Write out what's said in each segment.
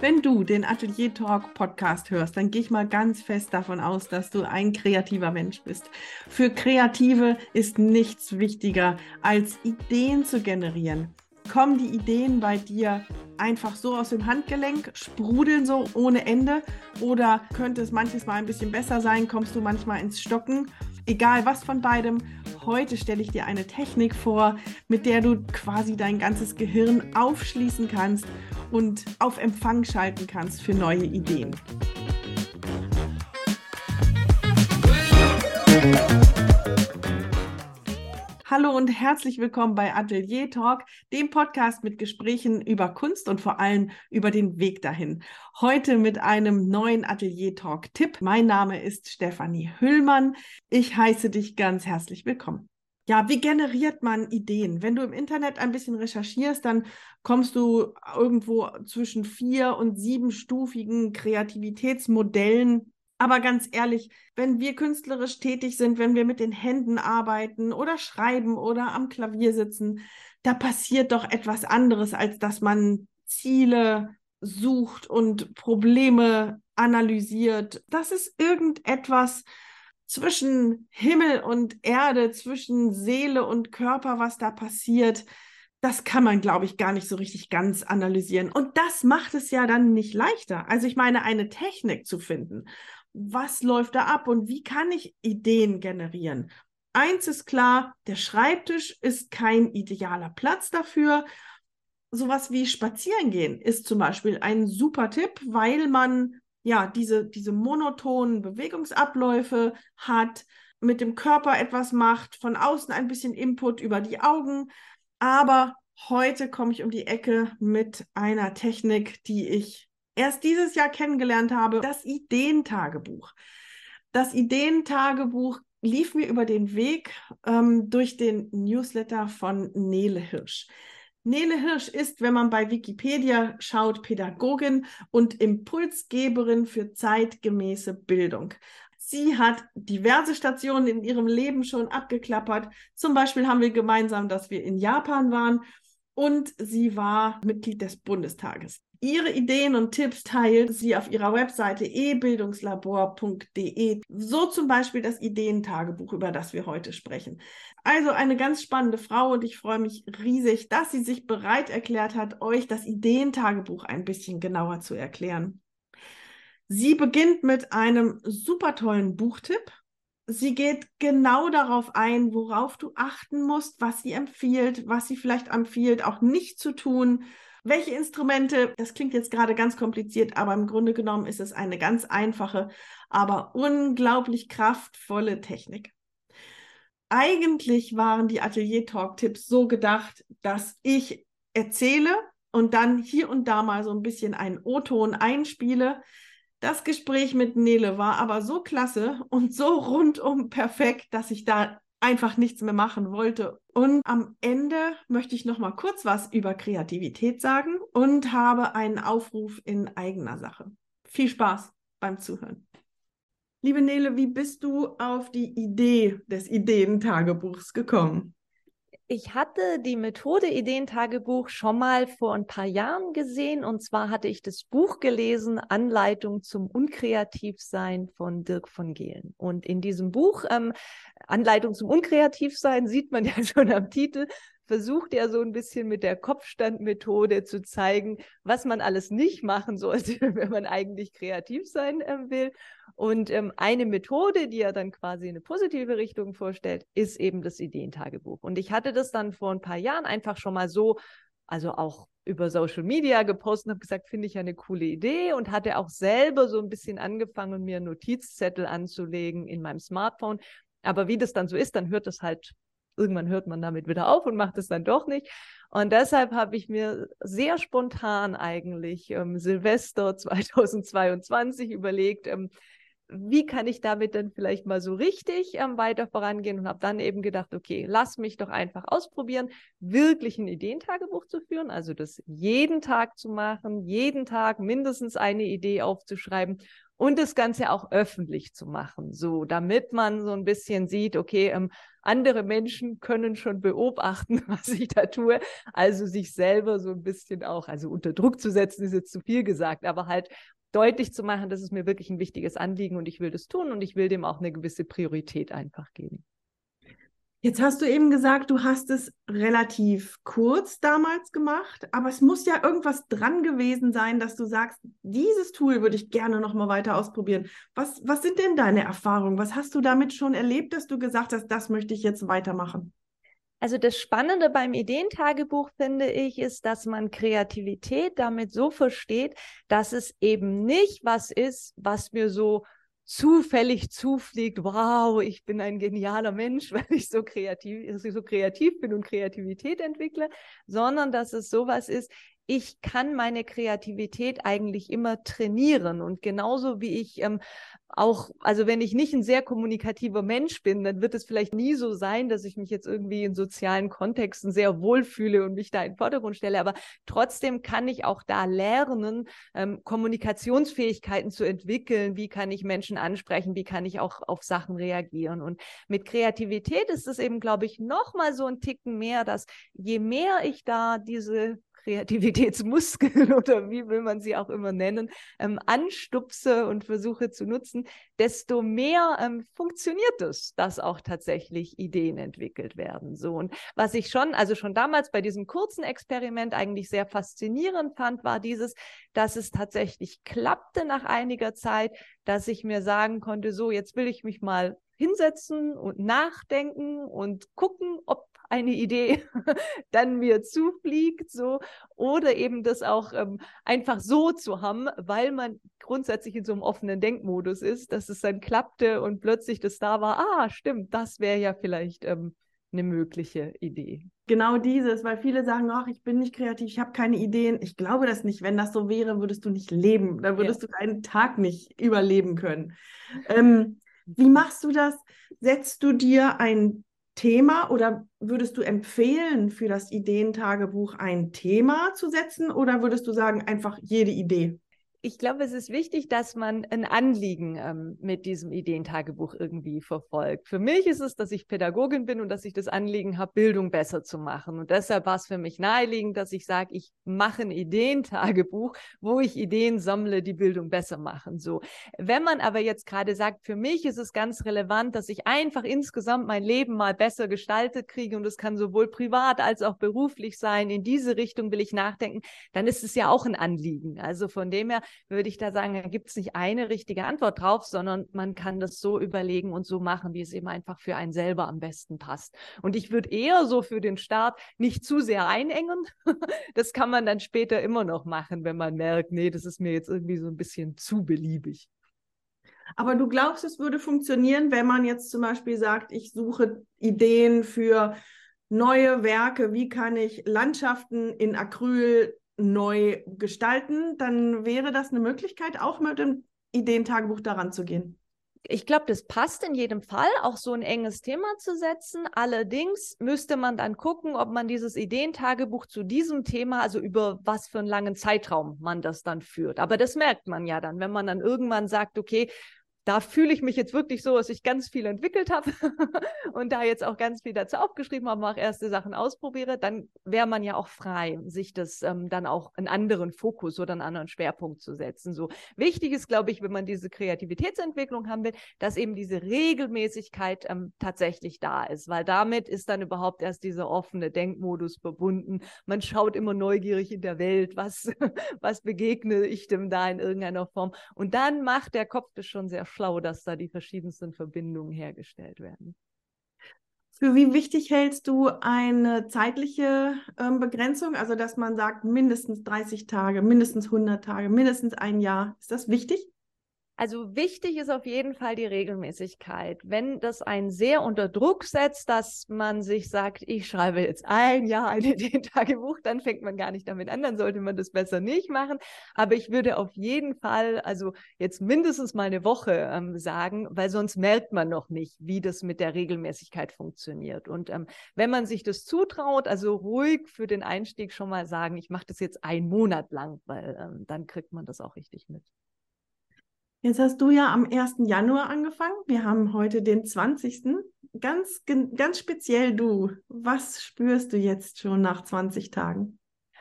Wenn du den Atelier Talk Podcast hörst, dann gehe ich mal ganz fest davon aus, dass du ein kreativer Mensch bist. Für Kreative ist nichts wichtiger, als Ideen zu generieren. Kommen die Ideen bei dir einfach so aus dem Handgelenk, sprudeln so ohne Ende oder könnte es manches Mal ein bisschen besser sein, kommst du manchmal ins Stocken? Egal was von beidem, heute stelle ich dir eine Technik vor, mit der du quasi dein ganzes Gehirn aufschließen kannst und auf Empfang schalten kannst für neue Ideen. Hallo und herzlich willkommen bei Atelier Talk, dem Podcast mit Gesprächen über Kunst und vor allem über den Weg dahin. Heute mit einem neuen Atelier Talk Tipp. Mein Name ist Stefanie Hüllmann. Ich heiße dich ganz herzlich willkommen. Ja, wie generiert man Ideen? Wenn du im Internet ein bisschen recherchierst, dann kommst du irgendwo zwischen vier und siebenstufigen Kreativitätsmodellen aber ganz ehrlich, wenn wir künstlerisch tätig sind, wenn wir mit den Händen arbeiten oder schreiben oder am Klavier sitzen, da passiert doch etwas anderes, als dass man Ziele sucht und Probleme analysiert. Das ist irgendetwas zwischen Himmel und Erde, zwischen Seele und Körper, was da passiert. Das kann man, glaube ich, gar nicht so richtig ganz analysieren. Und das macht es ja dann nicht leichter. Also ich meine, eine Technik zu finden was läuft da ab und wie kann ich Ideen generieren? Eins ist klar, der Schreibtisch ist kein idealer Platz dafür. Sowas wie spazieren gehen ist zum Beispiel ein super Tipp, weil man ja diese, diese monotonen Bewegungsabläufe hat, mit dem Körper etwas macht, von außen ein bisschen Input über die Augen. Aber heute komme ich um die Ecke mit einer Technik, die ich erst dieses Jahr kennengelernt habe, das Ideentagebuch. Das Ideentagebuch lief mir über den Weg ähm, durch den Newsletter von Nele Hirsch. Nele Hirsch ist, wenn man bei Wikipedia schaut, Pädagogin und Impulsgeberin für zeitgemäße Bildung. Sie hat diverse Stationen in ihrem Leben schon abgeklappert. Zum Beispiel haben wir gemeinsam, dass wir in Japan waren und sie war Mitglied des Bundestages. Ihre Ideen und Tipps teilt sie auf ihrer Webseite ebildungslabor.de. So zum Beispiel das Ideentagebuch, über das wir heute sprechen. Also eine ganz spannende Frau und ich freue mich riesig, dass sie sich bereit erklärt hat, euch das Ideentagebuch ein bisschen genauer zu erklären. Sie beginnt mit einem super tollen Buchtipp. Sie geht genau darauf ein, worauf du achten musst, was sie empfiehlt, was sie vielleicht empfiehlt, auch nicht zu tun welche Instrumente, das klingt jetzt gerade ganz kompliziert, aber im Grunde genommen ist es eine ganz einfache, aber unglaublich kraftvolle Technik. Eigentlich waren die Atelier Talk Tipps so gedacht, dass ich erzähle und dann hier und da mal so ein bisschen einen O-Ton einspiele. Das Gespräch mit Nele war aber so klasse und so rundum perfekt, dass ich da einfach nichts mehr machen wollte. Und am Ende möchte ich noch mal kurz was über Kreativität sagen und habe einen Aufruf in eigener Sache. Viel Spaß beim Zuhören. Liebe Nele, wie bist du auf die Idee des Ideentagebuchs gekommen? Ich hatte die Methode Ideentagebuch schon mal vor ein paar Jahren gesehen und zwar hatte ich das Buch gelesen, Anleitung zum Unkreativsein von Dirk von Gehlen. Und in diesem Buch, ähm, Anleitung zum Unkreativsein, sieht man ja schon am Titel, versucht er so ein bisschen mit der Kopfstandmethode zu zeigen, was man alles nicht machen sollte, wenn man eigentlich kreativ sein äh, will. Und ähm, eine Methode, die er dann quasi in eine positive Richtung vorstellt, ist eben das Ideentagebuch. Und ich hatte das dann vor ein paar Jahren einfach schon mal so, also auch über Social Media gepostet und habe gesagt, finde ich eine coole Idee und hatte auch selber so ein bisschen angefangen, mir Notizzettel anzulegen in meinem Smartphone. Aber wie das dann so ist, dann hört es halt irgendwann hört man damit wieder auf und macht es dann doch nicht. Und deshalb habe ich mir sehr spontan eigentlich ähm, Silvester 2022 überlegt, ähm, wie kann ich damit dann vielleicht mal so richtig ähm, weiter vorangehen und habe dann eben gedacht, okay, lass mich doch einfach ausprobieren, wirklich ein Ideentagebuch zu führen, also das jeden Tag zu machen, jeden Tag mindestens eine Idee aufzuschreiben und das Ganze auch öffentlich zu machen, so damit man so ein bisschen sieht, okay, ähm, andere Menschen können schon beobachten, was ich da tue, also sich selber so ein bisschen auch, also unter Druck zu setzen, ist jetzt zu viel gesagt, aber halt deutlich zu machen, das ist mir wirklich ein wichtiges Anliegen und ich will das tun und ich will dem auch eine gewisse Priorität einfach geben. Jetzt hast du eben gesagt, du hast es relativ kurz damals gemacht, aber es muss ja irgendwas dran gewesen sein, dass du sagst, dieses Tool würde ich gerne noch mal weiter ausprobieren. Was, was sind denn deine Erfahrungen? Was hast du damit schon erlebt, dass du gesagt hast, das möchte ich jetzt weitermachen? Also das Spannende beim Ideentagebuch finde ich, ist, dass man Kreativität damit so versteht, dass es eben nicht was ist, was mir so zufällig zufliegt, wow, ich bin ein genialer Mensch, weil ich so kreativ, so kreativ bin und Kreativität entwickle, sondern dass es sowas ist, ich kann meine Kreativität eigentlich immer trainieren. Und genauso wie ich ähm, auch, also wenn ich nicht ein sehr kommunikativer Mensch bin, dann wird es vielleicht nie so sein, dass ich mich jetzt irgendwie in sozialen Kontexten sehr wohlfühle und mich da in den Vordergrund stelle. Aber trotzdem kann ich auch da lernen, ähm, Kommunikationsfähigkeiten zu entwickeln. Wie kann ich Menschen ansprechen? Wie kann ich auch auf Sachen reagieren? Und mit Kreativität ist es eben, glaube ich, noch mal so ein Ticken mehr, dass je mehr ich da diese Kreativitätsmuskeln oder wie will man sie auch immer nennen, ähm, anstupse und versuche zu nutzen, desto mehr ähm, funktioniert es, dass auch tatsächlich Ideen entwickelt werden. So und was ich schon, also schon damals bei diesem kurzen Experiment eigentlich sehr faszinierend fand, war dieses, dass es tatsächlich klappte nach einiger Zeit, dass ich mir sagen konnte, so jetzt will ich mich mal hinsetzen und nachdenken und gucken, ob eine Idee dann mir zufliegt, so oder eben das auch ähm, einfach so zu haben, weil man grundsätzlich in so einem offenen Denkmodus ist, dass es dann klappte und plötzlich das da war, ah, stimmt, das wäre ja vielleicht ähm, eine mögliche Idee. Genau dieses, weil viele sagen, ach, ich bin nicht kreativ, ich habe keine Ideen. Ich glaube das nicht. Wenn das so wäre, würdest du nicht leben. Dann würdest ja. du deinen Tag nicht überleben können. Ähm, wie machst du das? Setzt du dir ein Thema oder würdest du empfehlen, für das Ideentagebuch ein Thema zu setzen oder würdest du sagen, einfach jede Idee? Ich glaube, es ist wichtig, dass man ein Anliegen ähm, mit diesem Ideentagebuch irgendwie verfolgt. Für mich ist es, dass ich Pädagogin bin und dass ich das Anliegen habe, Bildung besser zu machen. Und deshalb war es für mich naheliegend, dass ich sage, ich mache ein Ideentagebuch, wo ich Ideen sammle, die Bildung besser machen. So. Wenn man aber jetzt gerade sagt, für mich ist es ganz relevant, dass ich einfach insgesamt mein Leben mal besser gestaltet kriege und das kann sowohl privat als auch beruflich sein. In diese Richtung will ich nachdenken. Dann ist es ja auch ein Anliegen. Also von dem her würde ich da sagen, da gibt es nicht eine richtige Antwort drauf, sondern man kann das so überlegen und so machen, wie es eben einfach für einen selber am besten passt. Und ich würde eher so für den Start nicht zu sehr einengen. das kann man dann später immer noch machen, wenn man merkt, nee, das ist mir jetzt irgendwie so ein bisschen zu beliebig. Aber du glaubst, es würde funktionieren, wenn man jetzt zum Beispiel sagt, ich suche Ideen für neue Werke, wie kann ich Landschaften in Acryl neu gestalten, dann wäre das eine Möglichkeit, auch mit dem Ideentagebuch daran zu gehen. Ich glaube, das passt in jedem Fall, auch so ein enges Thema zu setzen. Allerdings müsste man dann gucken, ob man dieses Ideentagebuch zu diesem Thema, also über was für einen langen Zeitraum man das dann führt. Aber das merkt man ja dann, wenn man dann irgendwann sagt, okay, da fühle ich mich jetzt wirklich so, dass ich ganz viel entwickelt habe und da jetzt auch ganz viel dazu aufgeschrieben habe, auch erste Sachen ausprobiere, dann wäre man ja auch frei, sich das ähm, dann auch einen anderen Fokus oder einen anderen Schwerpunkt zu setzen. So wichtig ist, glaube ich, wenn man diese Kreativitätsentwicklung haben will, dass eben diese Regelmäßigkeit ähm, tatsächlich da ist, weil damit ist dann überhaupt erst dieser offene Denkmodus verbunden. Man schaut immer neugierig in der Welt, was, was begegne ich dem da in irgendeiner Form. Und dann macht der Kopf das schon sehr schlau, dass da die verschiedensten Verbindungen hergestellt werden. Für wie wichtig hältst du eine zeitliche ähm, Begrenzung? Also, dass man sagt, mindestens 30 Tage, mindestens 100 Tage, mindestens ein Jahr. Ist das wichtig? Also wichtig ist auf jeden Fall die Regelmäßigkeit. Wenn das einen sehr unter Druck setzt, dass man sich sagt, ich schreibe jetzt ein Jahr ein Ideen-Tagebuch, dann fängt man gar nicht damit an, dann sollte man das besser nicht machen. Aber ich würde auf jeden Fall, also jetzt mindestens mal eine Woche ähm, sagen, weil sonst merkt man noch nicht, wie das mit der Regelmäßigkeit funktioniert. Und ähm, wenn man sich das zutraut, also ruhig für den Einstieg schon mal sagen, ich mache das jetzt einen Monat lang, weil ähm, dann kriegt man das auch richtig mit. Jetzt hast du ja am 1. Januar angefangen. Wir haben heute den 20. Ganz, ganz speziell du. Was spürst du jetzt schon nach 20 Tagen?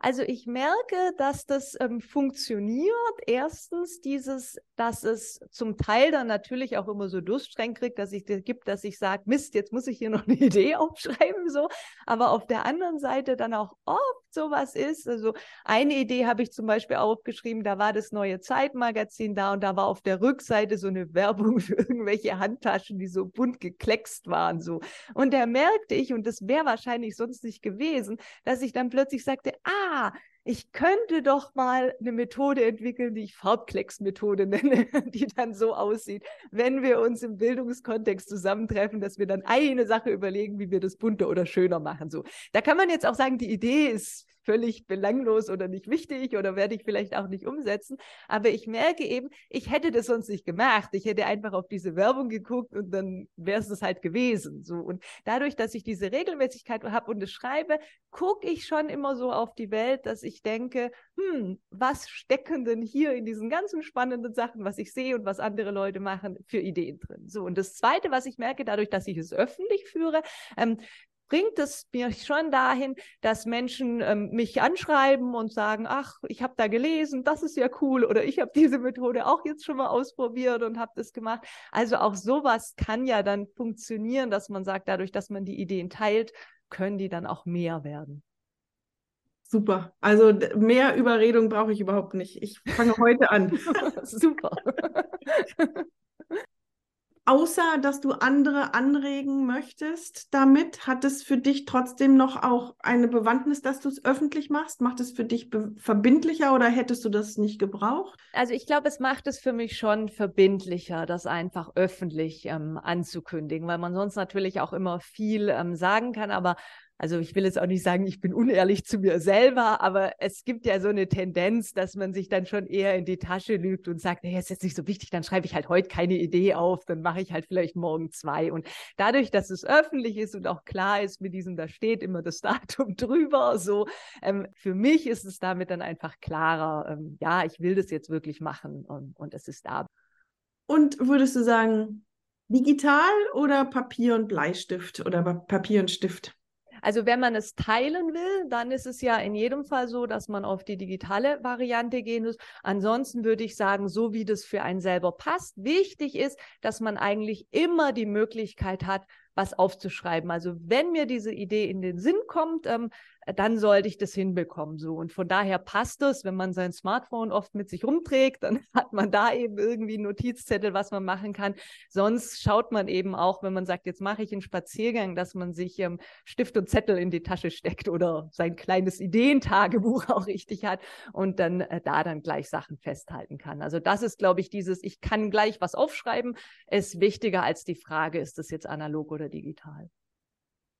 Also ich merke, dass das ähm, funktioniert. Erstens dieses, dass es zum Teil dann natürlich auch immer so Durststrecken kriegt, dass ich gibt, dass ich sage, Mist, jetzt muss ich hier noch eine Idee aufschreiben, so. Aber auf der anderen Seite dann auch oft sowas ist. Also eine Idee habe ich zum Beispiel aufgeschrieben, da war das neue Zeitmagazin da und da war auf der Rückseite so eine Werbung für irgendwelche Handtaschen, die so bunt gekleckst waren, so. Und da merkte ich, und das wäre wahrscheinlich sonst nicht gewesen, dass ich dann plötzlich sagte, ah, ich könnte doch mal eine Methode entwickeln, die ich Farbklecks-Methode nenne, die dann so aussieht, wenn wir uns im Bildungskontext zusammentreffen, dass wir dann eine Sache überlegen, wie wir das bunter oder schöner machen. So, da kann man jetzt auch sagen, die Idee ist völlig belanglos oder nicht wichtig oder werde ich vielleicht auch nicht umsetzen. Aber ich merke eben, ich hätte das sonst nicht gemacht. Ich hätte einfach auf diese Werbung geguckt und dann wäre es das halt gewesen. So. Und dadurch, dass ich diese Regelmäßigkeit habe und es schreibe, gucke ich schon immer so auf die Welt, dass ich denke, hm, was stecken denn hier in diesen ganzen spannenden Sachen, was ich sehe und was andere Leute machen, für Ideen drin. So. Und das Zweite, was ich merke, dadurch, dass ich es öffentlich führe, ähm, bringt es mir schon dahin, dass Menschen ähm, mich anschreiben und sagen, ach, ich habe da gelesen, das ist ja cool oder ich habe diese Methode auch jetzt schon mal ausprobiert und habe das gemacht. Also auch sowas kann ja dann funktionieren, dass man sagt, dadurch, dass man die Ideen teilt, können die dann auch mehr werden. Super. Also mehr Überredung brauche ich überhaupt nicht. Ich fange heute an. Super. außer dass du andere anregen möchtest damit, hat es für dich trotzdem noch auch eine Bewandtnis, dass du es öffentlich machst? Macht es für dich verbindlicher oder hättest du das nicht gebraucht? Also ich glaube, es macht es für mich schon verbindlicher, das einfach öffentlich ähm, anzukündigen, weil man sonst natürlich auch immer viel ähm, sagen kann, aber also ich will jetzt auch nicht sagen, ich bin unehrlich zu mir selber, aber es gibt ja so eine Tendenz, dass man sich dann schon eher in die Tasche lügt und sagt, hey, ist jetzt nicht so wichtig, dann schreibe ich halt heute keine Idee auf, dann mache ich halt vielleicht morgen zwei. Und dadurch, dass es öffentlich ist und auch klar ist mit diesem, da steht immer das Datum drüber, so, ähm, für mich ist es damit dann einfach klarer, ähm, ja, ich will das jetzt wirklich machen und, und es ist da. Und würdest du sagen, digital oder Papier und Bleistift oder Papier und Stift? Also wenn man es teilen will, dann ist es ja in jedem Fall so, dass man auf die digitale Variante gehen muss. Ansonsten würde ich sagen, so wie das für einen selber passt. Wichtig ist, dass man eigentlich immer die Möglichkeit hat, was aufzuschreiben. Also wenn mir diese Idee in den Sinn kommt, ähm, dann sollte ich das hinbekommen. So. Und von daher passt es, wenn man sein Smartphone oft mit sich rumträgt, dann hat man da eben irgendwie einen Notizzettel, was man machen kann. Sonst schaut man eben auch, wenn man sagt, jetzt mache ich einen Spaziergang, dass man sich ähm, Stift und Zettel in die Tasche steckt oder sein kleines Ideentagebuch auch richtig hat und dann äh, da dann gleich Sachen festhalten kann. Also das ist, glaube ich, dieses, ich kann gleich was aufschreiben, ist wichtiger als die Frage, ist das jetzt analog oder digital.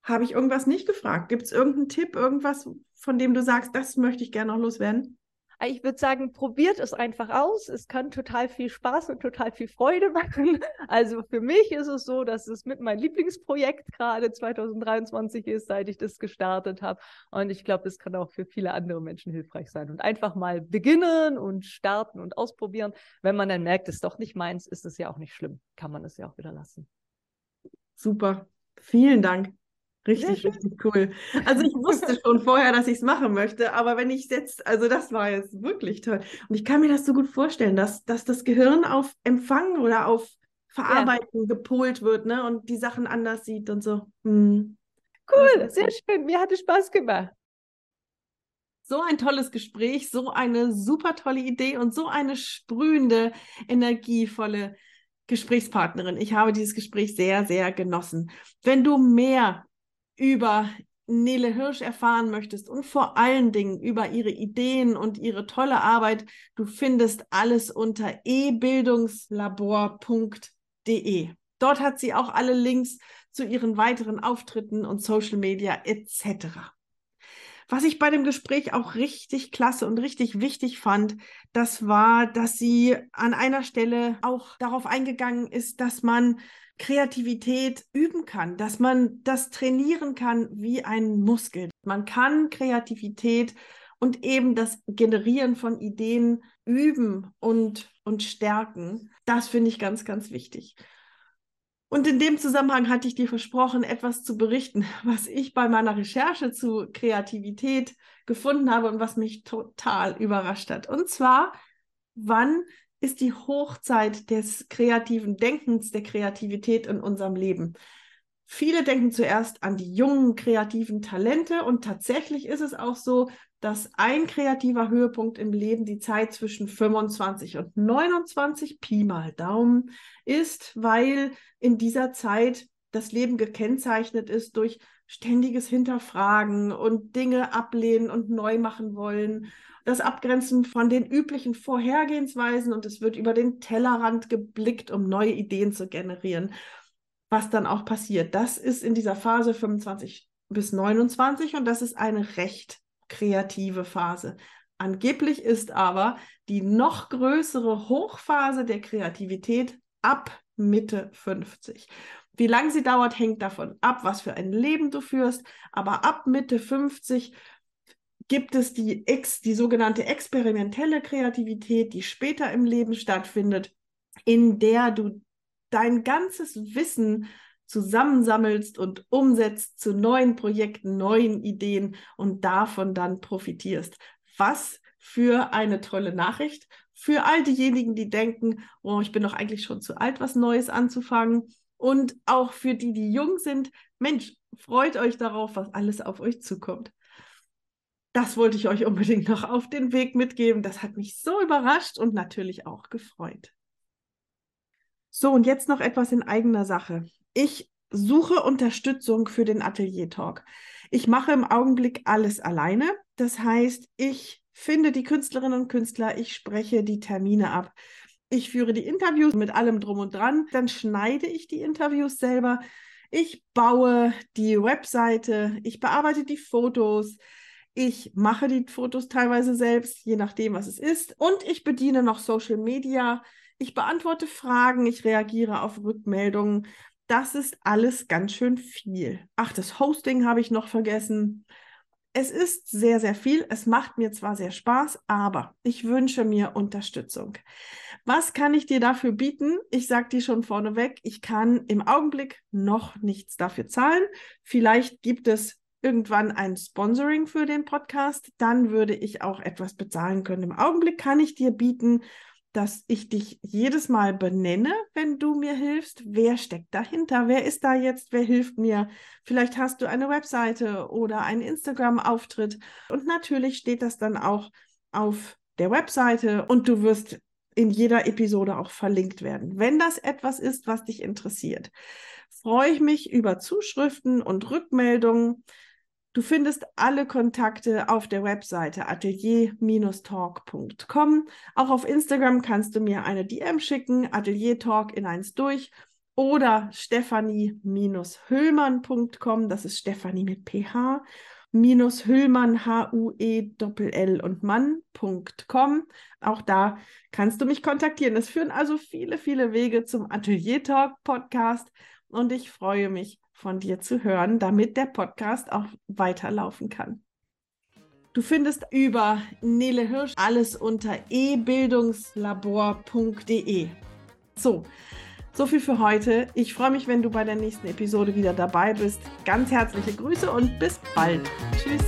Habe ich irgendwas nicht gefragt? Gibt es irgendeinen Tipp, irgendwas, von dem du sagst, das möchte ich gerne noch loswerden? Ich würde sagen, probiert es einfach aus. Es kann total viel Spaß und total viel Freude machen. Also für mich ist es so, dass es mit meinem Lieblingsprojekt gerade 2023 ist, seit ich das gestartet habe. Und ich glaube, es kann auch für viele andere Menschen hilfreich sein. Und einfach mal beginnen und starten und ausprobieren. Wenn man dann merkt, es ist doch nicht meins, ist es ja auch nicht schlimm. Kann man es ja auch wieder lassen. Super. Vielen Dank. Richtig, richtig cool. Also ich wusste schon vorher, dass ich es machen möchte, aber wenn ich jetzt, also das war jetzt wirklich toll. Und ich kann mir das so gut vorstellen, dass, dass das Gehirn auf Empfang oder auf Verarbeiten ja. gepolt wird, ne? Und die Sachen anders sieht und so. Hm. Cool, sehr schön. Mir hat es Spaß gemacht. So ein tolles Gespräch, so eine super tolle Idee und so eine sprühende, energievolle Gesprächspartnerin. Ich habe dieses Gespräch sehr, sehr genossen. Wenn du mehr über Nele Hirsch erfahren möchtest und vor allen Dingen über ihre Ideen und ihre tolle Arbeit, du findest alles unter ebildungslabor.de. Dort hat sie auch alle Links zu ihren weiteren Auftritten und Social Media etc. Was ich bei dem Gespräch auch richtig klasse und richtig wichtig fand, das war, dass sie an einer Stelle auch darauf eingegangen ist, dass man Kreativität üben kann, dass man das trainieren kann wie ein Muskel. Man kann Kreativität und eben das Generieren von Ideen üben und, und stärken. Das finde ich ganz, ganz wichtig. Und in dem Zusammenhang hatte ich dir versprochen, etwas zu berichten, was ich bei meiner Recherche zu Kreativität gefunden habe und was mich total überrascht hat. Und zwar, wann ist die Hochzeit des kreativen Denkens, der Kreativität in unserem Leben? Viele denken zuerst an die jungen kreativen Talente und tatsächlich ist es auch so, dass ein kreativer Höhepunkt im Leben die Zeit zwischen 25 und 29 Pi mal Daumen ist, weil in dieser Zeit das Leben gekennzeichnet ist durch ständiges Hinterfragen und Dinge ablehnen und neu machen wollen, das Abgrenzen von den üblichen Vorhergehensweisen und es wird über den Tellerrand geblickt, um neue Ideen zu generieren. Was dann auch passiert, das ist in dieser Phase 25 bis 29 und das ist eine recht kreative Phase. Angeblich ist aber die noch größere Hochphase der Kreativität ab Mitte 50. Wie lange sie dauert, hängt davon ab, was für ein Leben du führst. Aber ab Mitte 50 gibt es die, Ex, die sogenannte experimentelle Kreativität, die später im Leben stattfindet, in der du dein ganzes Wissen zusammensammelst und umsetzt zu neuen Projekten, neuen Ideen und davon dann profitierst. Was für eine tolle Nachricht für all diejenigen, die denken, oh, ich bin doch eigentlich schon zu alt, was Neues anzufangen. Und auch für die, die jung sind, Mensch, freut euch darauf, was alles auf euch zukommt. Das wollte ich euch unbedingt noch auf den Weg mitgeben. Das hat mich so überrascht und natürlich auch gefreut. So, und jetzt noch etwas in eigener Sache. Ich suche Unterstützung für den Atelier Talk. Ich mache im Augenblick alles alleine. Das heißt, ich finde die Künstlerinnen und Künstler, ich spreche die Termine ab. Ich führe die Interviews mit allem drum und dran. Dann schneide ich die Interviews selber. Ich baue die Webseite. Ich bearbeite die Fotos. Ich mache die Fotos teilweise selbst, je nachdem, was es ist. Und ich bediene noch Social Media. Ich beantworte Fragen. Ich reagiere auf Rückmeldungen das ist alles ganz schön viel. Ach, das Hosting habe ich noch vergessen. Es ist sehr, sehr viel. Es macht mir zwar sehr Spaß, aber ich wünsche mir Unterstützung. Was kann ich dir dafür bieten? Ich sage dir schon vorneweg, ich kann im Augenblick noch nichts dafür zahlen. Vielleicht gibt es irgendwann ein Sponsoring für den Podcast. Dann würde ich auch etwas bezahlen können. Im Augenblick kann ich dir bieten, dass ich dich jedes Mal benenne, wenn du mir hilfst. Wer steckt dahinter? Wer ist da jetzt? Wer hilft mir? Vielleicht hast du eine Webseite oder einen Instagram-Auftritt. Und natürlich steht das dann auch auf der Webseite und du wirst in jeder Episode auch verlinkt werden. Wenn das etwas ist, was dich interessiert, freue ich mich über Zuschriften und Rückmeldungen. Du findest alle Kontakte auf der Webseite atelier-talk.com. Auch auf Instagram kannst du mir eine DM schicken, Atelier Talk in eins durch oder stephanie-hüllmann.com, das ist Stephanie mit PH, minus Hüllmann, H-U-E-L-L und Mann.com. Auch da kannst du mich kontaktieren. Es führen also viele, viele Wege zum Atelier Talk Podcast und ich freue mich von dir zu hören, damit der Podcast auch weiterlaufen kann. Du findest über Nele Hirsch alles unter ebildungslabor.de. So, so viel für heute. Ich freue mich, wenn du bei der nächsten Episode wieder dabei bist. Ganz herzliche Grüße und bis bald. Tschüss.